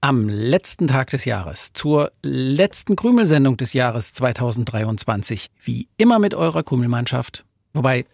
am letzten Tag des Jahres, zur letzten Krümelsendung des Jahres 2023. Wie immer mit eurer Krümelmannschaft, wobei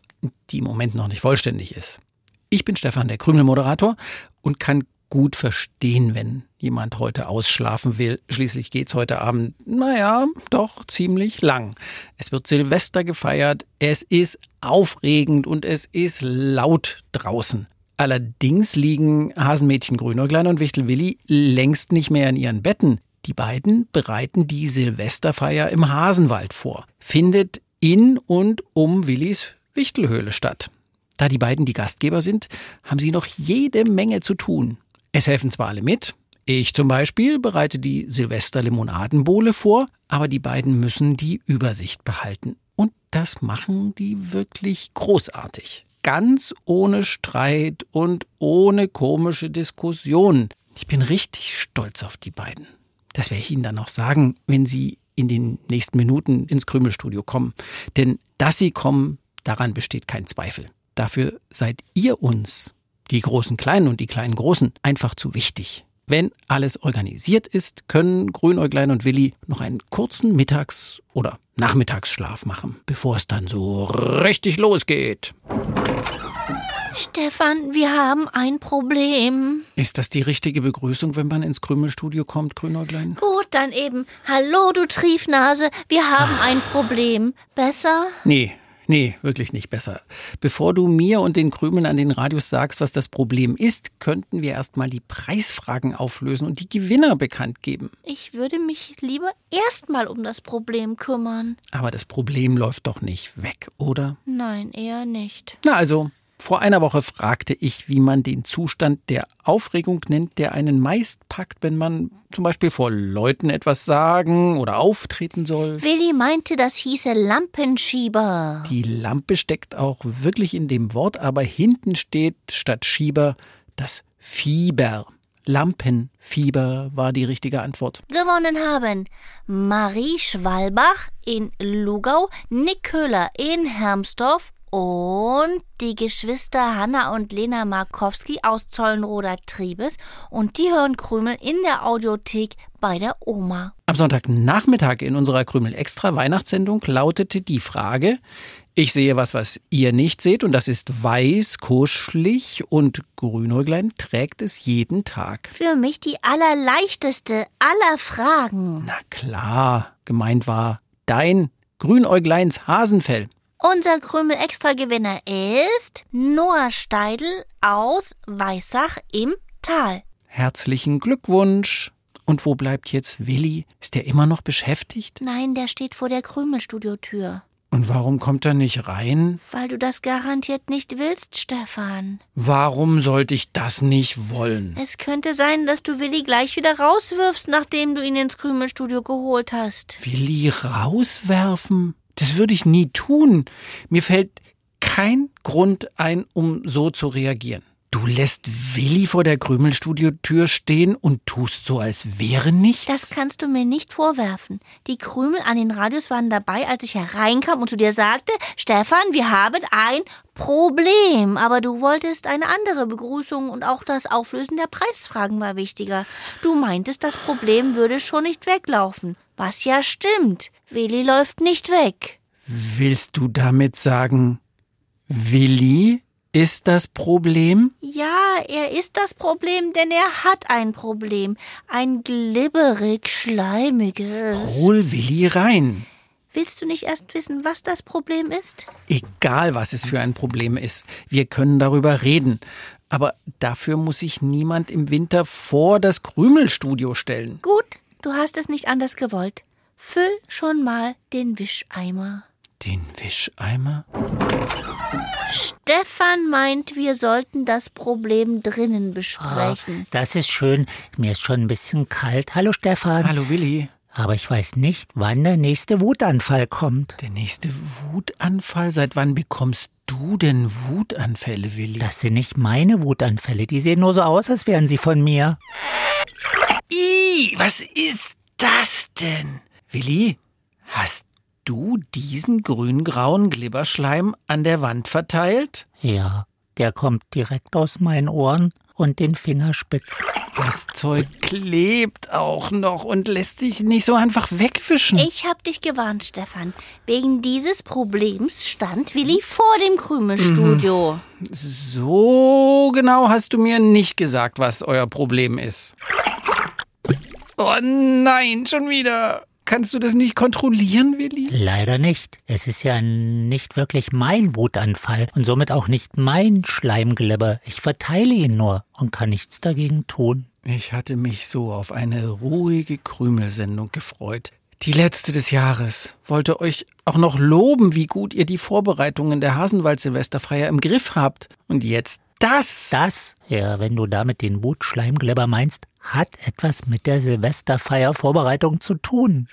die im Moment noch nicht vollständig ist. Ich bin Stefan, der Krümelmoderator und kann gut verstehen, wenn jemand heute ausschlafen will. Schließlich geht's heute Abend, naja, doch ziemlich lang. Es wird Silvester gefeiert, es ist aufregend und es ist laut draußen. Allerdings liegen Hasenmädchen Grünäuglein und Wichtel Willi längst nicht mehr in ihren Betten. Die beiden bereiten die Silvesterfeier im Hasenwald vor. Findet in und um Willis Wichtelhöhle statt. Da die beiden die Gastgeber sind, haben sie noch jede Menge zu tun. Es helfen zwar alle mit, ich zum Beispiel bereite die Silvester-Limonadenbowle vor, aber die beiden müssen die Übersicht behalten. Und das machen die wirklich großartig ganz ohne Streit und ohne komische Diskussionen. Ich bin richtig stolz auf die beiden. Das werde ich Ihnen dann auch sagen, wenn Sie in den nächsten Minuten ins Krümelstudio kommen. Denn dass Sie kommen, daran besteht kein Zweifel. Dafür seid ihr uns, die großen Kleinen und die kleinen Großen, einfach zu wichtig. Wenn alles organisiert ist, können Grünäuglein und Willi noch einen kurzen Mittags- oder Nachmittagsschlaf machen, bevor es dann so richtig losgeht. Stefan, wir haben ein Problem. Ist das die richtige Begrüßung, wenn man ins Krümelstudio kommt, Grünäuglein? Gut, dann eben. Hallo, du Triefnase, wir haben ein Problem. Besser? Nee, Nee, wirklich nicht besser. Bevor du mir und den Krümeln an den Radios sagst, was das Problem ist, könnten wir erstmal die Preisfragen auflösen und die Gewinner bekannt geben. Ich würde mich lieber erstmal um das Problem kümmern. Aber das Problem läuft doch nicht weg, oder? Nein, eher nicht. Na also, vor einer Woche fragte ich, wie man den Zustand der Aufregung nennt, der einen meist packt, wenn man zum Beispiel vor Leuten etwas sagen oder auftreten soll. Willi meinte, das hieße Lampenschieber. Die Lampe steckt auch wirklich in dem Wort, aber hinten steht statt Schieber das Fieber. Lampenfieber war die richtige Antwort. Gewonnen haben Marie Schwalbach in Lugau, Nick Köhler in Hermsdorf und die Geschwister Hanna und Lena Markowski aus Zollenroder Triebes und die hören Krümel in der Audiothek bei der Oma. Am Sonntagnachmittag in unserer Krümel Extra Weihnachtssendung lautete die Frage, ich sehe was, was ihr nicht seht, und das ist weiß, kuschelig und Grünäuglein trägt es jeden Tag. Für mich die allerleichteste aller Fragen. Na klar, gemeint war dein Grünäugleins Hasenfell. Unser Krümel-Extra-Gewinner ist Noah Steidl aus Weissach im Tal. Herzlichen Glückwunsch. Und wo bleibt jetzt Willi? Ist er immer noch beschäftigt? Nein, der steht vor der Krümelstudiotür. Und warum kommt er nicht rein? Weil du das garantiert nicht willst, Stefan. Warum sollte ich das nicht wollen? Es könnte sein, dass du Willi gleich wieder rauswirfst, nachdem du ihn ins Krümelstudio geholt hast. Willi rauswerfen? Das würde ich nie tun. Mir fällt kein Grund ein, um so zu reagieren. Du lässt Willi vor der Krümelstudiotür stehen und tust so, als wäre nichts? Das kannst du mir nicht vorwerfen. Die Krümel an den Radios waren dabei, als ich hereinkam und zu dir sagte, Stefan, wir haben ein Problem. Aber du wolltest eine andere Begrüßung und auch das Auflösen der Preisfragen war wichtiger. Du meintest, das Problem würde schon nicht weglaufen. Was ja stimmt. Willi läuft nicht weg. Willst du damit sagen, Willi ist das Problem? Ja, er ist das Problem, denn er hat ein Problem. Ein glibberig schleimiges. Hol Willi rein. Willst du nicht erst wissen, was das Problem ist? Egal, was es für ein Problem ist. Wir können darüber reden. Aber dafür muss sich niemand im Winter vor das Krümelstudio stellen. Gut, du hast es nicht anders gewollt. Füll schon mal den Wischeimer. Den Wischeimer? Stefan meint, wir sollten das Problem drinnen besprechen. Oh, das ist schön. Mir ist schon ein bisschen kalt. Hallo Stefan. Hallo Willi. Aber ich weiß nicht, wann der nächste Wutanfall kommt. Der nächste Wutanfall? Seit wann bekommst du denn Wutanfälle, Willi? Das sind nicht meine Wutanfälle. Die sehen nur so aus, als wären sie von mir. Ih, was ist das denn? Willi, hast du diesen grün-grauen Glibberschleim an der Wand verteilt? Ja, der kommt direkt aus meinen Ohren und den Fingerspitzen. Das Zeug klebt auch noch und lässt sich nicht so einfach wegwischen. Ich hab dich gewarnt, Stefan. Wegen dieses Problems stand Willi vor dem Krümelstudio. So genau hast du mir nicht gesagt, was euer Problem ist. Oh nein, schon wieder. Kannst du das nicht kontrollieren, Willi? Leider nicht. Es ist ja nicht wirklich mein Wutanfall und somit auch nicht mein Schleimglibber. Ich verteile ihn nur und kann nichts dagegen tun. Ich hatte mich so auf eine ruhige Krümelsendung gefreut. Die letzte des Jahres. Wollte euch auch noch loben, wie gut ihr die Vorbereitungen der Hasenwald-Silvesterfeier im Griff habt. Und jetzt das. Das, ja, wenn du damit den Wutschleimglibber meinst, hat etwas mit der Silvesterfeiervorbereitung zu tun.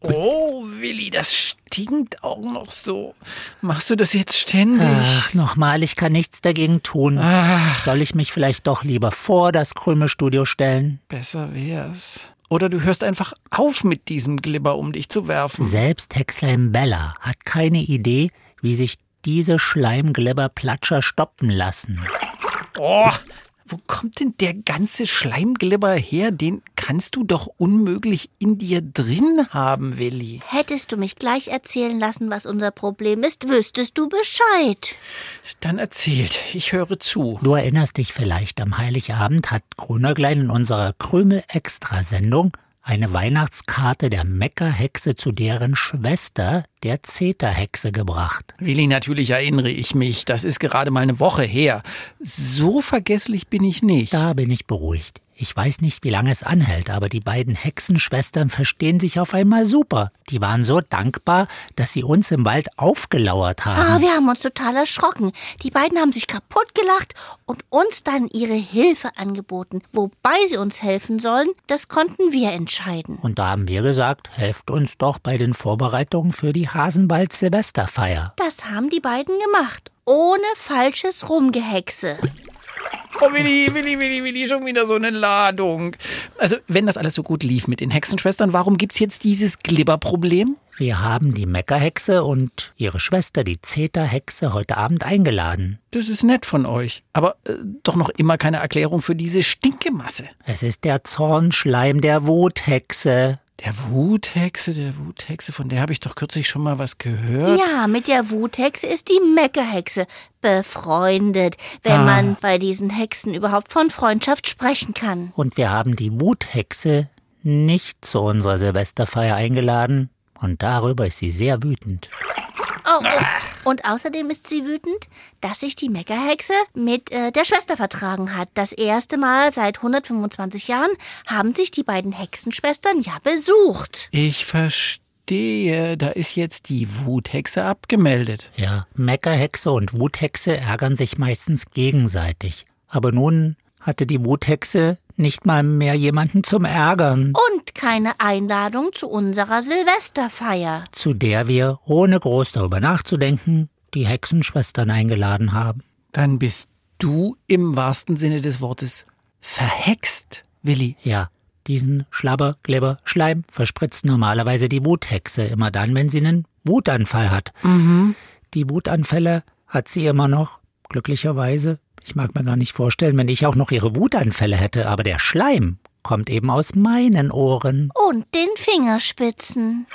Oh, Willi, das stinkt auch noch so. Machst du das jetzt ständig? Ach, nochmal, ich kann nichts dagegen tun. Ach. Soll ich mich vielleicht doch lieber vor das Krümelstudio stellen? Besser wär's. Oder du hörst einfach auf mit diesem Glibber, um dich zu werfen. Selbst Hexlein Bella hat keine Idee, wie sich diese Schleimglibber-Platscher stoppen lassen. Oh, wo kommt denn der ganze Schleimglibber her? Den kannst du doch unmöglich in dir drin haben, Willi. Hättest du mich gleich erzählen lassen, was unser Problem ist, wüsstest du Bescheid. Dann erzählt, ich höre zu. Du erinnerst dich vielleicht, am Heiligabend hat Grünerglein in unserer Krümel-Extra-Sendung eine Weihnachtskarte der Meckerhexe zu deren Schwester, der Zeterhexe, gebracht. Willi, natürlich erinnere ich mich. Das ist gerade mal eine Woche her. So vergesslich bin ich nicht. Da bin ich beruhigt. Ich weiß nicht, wie lange es anhält, aber die beiden Hexenschwestern verstehen sich auf einmal super. Die waren so dankbar, dass sie uns im Wald aufgelauert haben. Ah, wir haben uns total erschrocken. Die beiden haben sich kaputt gelacht und uns dann ihre Hilfe angeboten. Wobei sie uns helfen sollen, das konnten wir entscheiden. Und da haben wir gesagt, helft uns doch bei den Vorbereitungen für die Hasenwald-Silvesterfeier. Das haben die beiden gemacht. Ohne falsches Rumgehexe. Oh, Willi, Willi, Willi, Willi, schon wieder so eine Ladung. Also, wenn das alles so gut lief mit den Hexenschwestern, warum gibt's jetzt dieses Glibberproblem? Wir haben die Meckerhexe und ihre Schwester, die Zeterhexe, heute Abend eingeladen. Das ist nett von euch. Aber äh, doch noch immer keine Erklärung für diese Stinkemasse. Es ist der Zornschleim der Wuthexe. Der Wuthexe, der Wuthexe, von der habe ich doch kürzlich schon mal was gehört. Ja, mit der Wuthexe ist die Meckerhexe befreundet, wenn Ah. man bei diesen Hexen überhaupt von Freundschaft sprechen kann. Und wir haben die Wuthexe nicht zu unserer Silvesterfeier eingeladen. Und darüber ist sie sehr wütend. Oh, oh. Und außerdem ist sie wütend, dass sich die Meckerhexe mit äh, der Schwester vertragen hat. Das erste Mal seit 125 Jahren haben sich die beiden Hexenschwestern ja besucht. Ich verstehe, da ist jetzt die Wuthexe abgemeldet. Ja, Meckerhexe und Wuthexe ärgern sich meistens gegenseitig. Aber nun hatte die Wuthexe nicht mal mehr jemanden zum Ärgern, Und keine Einladung zu unserer Silvesterfeier. zu der wir, ohne groß darüber nachzudenken, die Hexenschwestern eingeladen haben. Dann bist du im wahrsten Sinne des Wortes verhext, Willi. Ja, diesen Schlabber, Glibber, Schleim verspritzt normalerweise die Wuthexe immer dann, wenn sie einen Wutanfall hat. Die Wutanfälle hat sie immer noch, glücklicherweise. Ich mag mir gar nicht vorstellen, wenn ich auch noch ihre Wutanfälle hätte, aber der Schleim kommt eben aus meinen Ohren. Und den Fingerspitzen.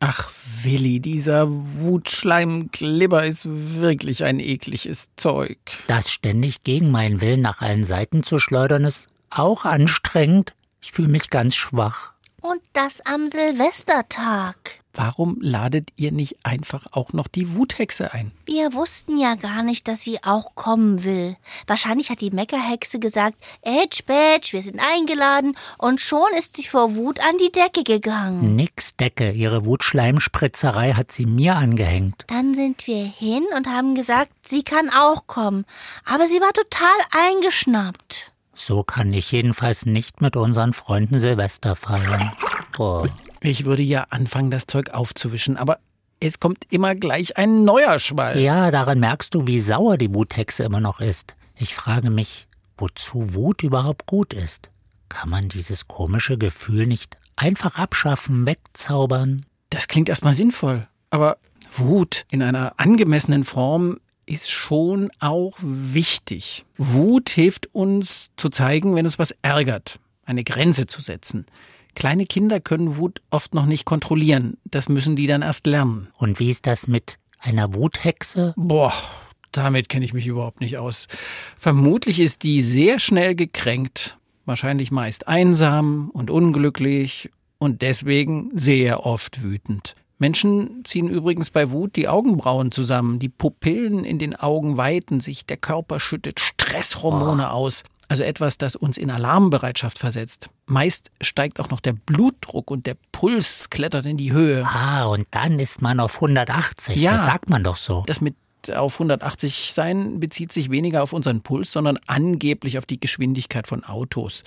Ach, Willi, dieser Wutschleimglibber ist wirklich ein ekliges Zeug. Das ständig gegen meinen Willen nach allen Seiten zu schleudern, ist auch anstrengend. Ich fühle mich ganz schwach. Und das am Silvestertag. Warum ladet ihr nicht einfach auch noch die Wuthexe ein? Wir wussten ja gar nicht, dass sie auch kommen will. Wahrscheinlich hat die Meckerhexe gesagt, Edge, Badge, wir sind eingeladen. Und schon ist sie vor Wut an die Decke gegangen. Nix Decke, ihre Wutschleimspritzerei hat sie mir angehängt. Dann sind wir hin und haben gesagt, sie kann auch kommen. Aber sie war total eingeschnappt. So kann ich jedenfalls nicht mit unseren Freunden Silvester feiern. Oh. Ich würde ja anfangen, das Zeug aufzuwischen, aber es kommt immer gleich ein neuer Schwall. Ja, daran merkst du, wie sauer die Wuthexe immer noch ist. Ich frage mich, wozu Wut überhaupt gut ist. Kann man dieses komische Gefühl nicht einfach abschaffen, wegzaubern? Das klingt erstmal sinnvoll, aber Wut in einer angemessenen Form ist schon auch wichtig. Wut hilft uns zu zeigen, wenn uns was ärgert, eine Grenze zu setzen. Kleine Kinder können Wut oft noch nicht kontrollieren. Das müssen die dann erst lernen. Und wie ist das mit einer Wuthexe? Boah, damit kenne ich mich überhaupt nicht aus. Vermutlich ist die sehr schnell gekränkt, wahrscheinlich meist einsam und unglücklich und deswegen sehr oft wütend. Menschen ziehen übrigens bei Wut die Augenbrauen zusammen, die Pupillen in den Augen weiten sich, der Körper schüttet Stresshormone oh. aus. Also etwas, das uns in Alarmbereitschaft versetzt. Meist steigt auch noch der Blutdruck und der Puls klettert in die Höhe. Ah, und dann ist man auf 180. Ja, das sagt man doch so. Das mit auf 180 sein bezieht sich weniger auf unseren Puls, sondern angeblich auf die Geschwindigkeit von Autos.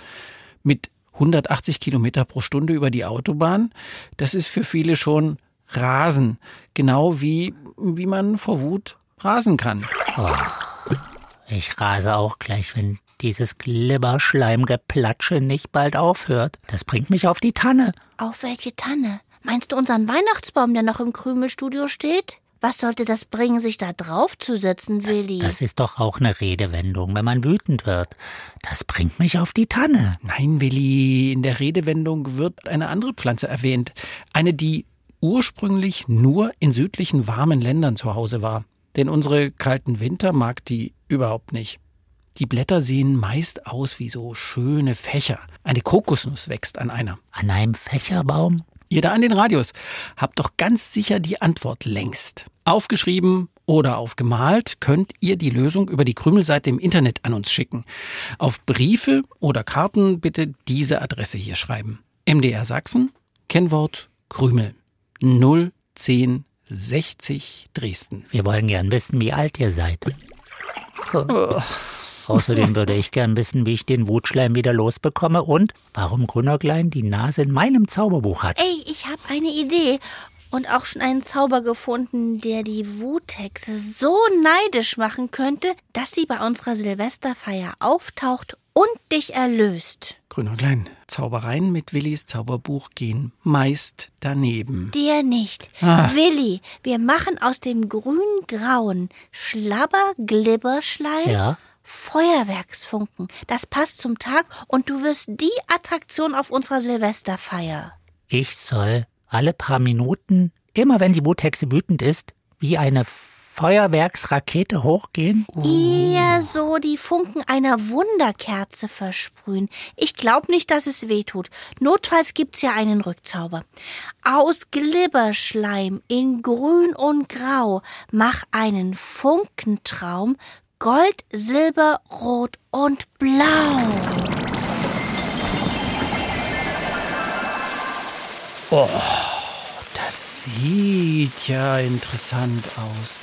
Mit 180 Kilometer pro Stunde über die Autobahn, das ist für viele schon Rasen. Genau wie, wie man vor Wut rasen kann. Oh, ich rase auch gleich, wenn dieses Glibberschleimgeplatsche nicht bald aufhört. Das bringt mich auf die Tanne. Auf welche Tanne? Meinst du unseren Weihnachtsbaum, der noch im Krümelstudio steht? Was sollte das bringen, sich da draufzusetzen, Willi? Das, das, ist doch auch eine Redewendung, wenn man wütend wird. Das bringt mich auf die Tanne. Nein, Willi, in der Redewendung wird eine andere Pflanze erwähnt. Eine, die ursprünglich nur in südlichen warmen Ländern zu Hause war. Denn unsere kalten Winter mag die überhaupt nicht. Die Blätter sehen meist aus wie so schöne Fächer. Eine Kokosnuss wächst an einer. An einem Fächerbaum? Ihr da an den Radios habt doch ganz sicher die Antwort längst. Aufgeschrieben oder aufgemalt könnt ihr die Lösung über die Krümelseite im Internet an uns schicken. Auf Briefe oder Karten bitte diese Adresse hier schreiben. MDR Sachsen, Kennwort Krümel 01060 Dresden. Wir wollen gern wissen, wie alt ihr seid. Oh. Außerdem würde ich gern wissen, wie ich den Wutschleim wieder losbekomme und warum Grünerklein die Nase in meinem Zauberbuch hat. Ey, ich habe eine Idee und auch schon einen Zauber gefunden, der die Wuthexe so neidisch machen könnte, dass sie bei unserer Silvesterfeier auftaucht und dich erlöst. Grün und Klein, Zaubereien mit Willis Zauberbuch gehen meist daneben. Dir nicht. Ah. Willi, wir machen aus dem grün-grauen Schlabber-Glibberschleim ja? Feuerwerksfunken. Das passt zum Tag und du wirst die Attraktion auf unserer Silvesterfeier. Ich soll alle paar Minuten, immer wenn die Wuthexe wütend ist, wie eine Feuerwerksrakete hochgehen? Eher so die Funken einer Wunderkerze versprühen. Ich glaube nicht, dass es weh tut. Notfalls gibt's ja einen Rückzauber. Aus Glibberschleim in Grün und Grau mach einen Funkentraum Gold, Silber, Rot und Blau. Oh, das sieht ja interessant aus.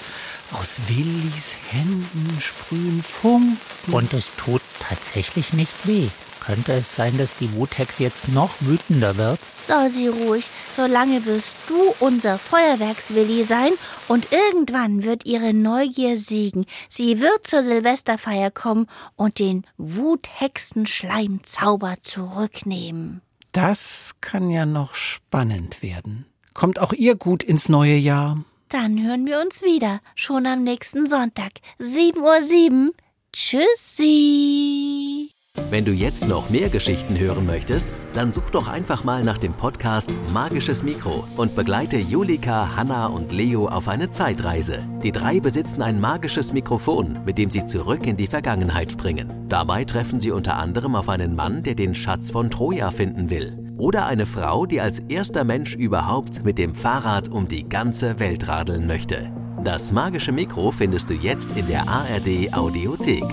Aus Willis Händen sprühen Funken. Und es tut tatsächlich nicht weh. Könnte es sein, dass die Wuthex jetzt noch wütender wird? Soll sie ruhig. Solange wirst du unser Feuerwerkswilli sein und irgendwann wird ihre Neugier siegen. Sie wird zur Silvesterfeier kommen und den Wuthexenschleimzauber zurücknehmen. Das kann ja noch spannend werden. Kommt auch ihr gut ins neue Jahr? Dann hören wir uns wieder, schon am nächsten Sonntag, 7.07 Uhr. Tschüssi! Wenn du jetzt noch mehr Geschichten hören möchtest, dann such doch einfach mal nach dem Podcast Magisches Mikro und begleite Julika, Hanna und Leo auf eine Zeitreise. Die drei besitzen ein magisches Mikrofon, mit dem sie zurück in die Vergangenheit springen. Dabei treffen sie unter anderem auf einen Mann, der den Schatz von Troja finden will. Oder eine Frau, die als erster Mensch überhaupt mit dem Fahrrad um die ganze Welt radeln möchte. Das magische Mikro findest du jetzt in der ARD Audiothek.